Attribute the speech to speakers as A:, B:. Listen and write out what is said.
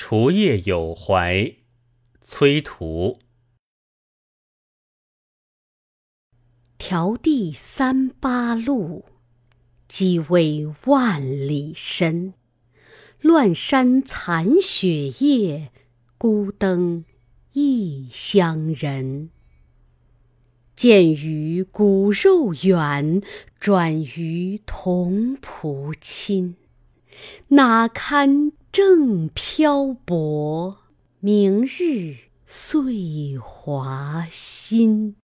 A: 除夜有怀，崔涂。
B: 迢递三巴路，即为万里深。乱山残雪夜，孤灯异乡人。见于骨肉远，转于同仆亲。哪堪正漂泊，明日岁华新。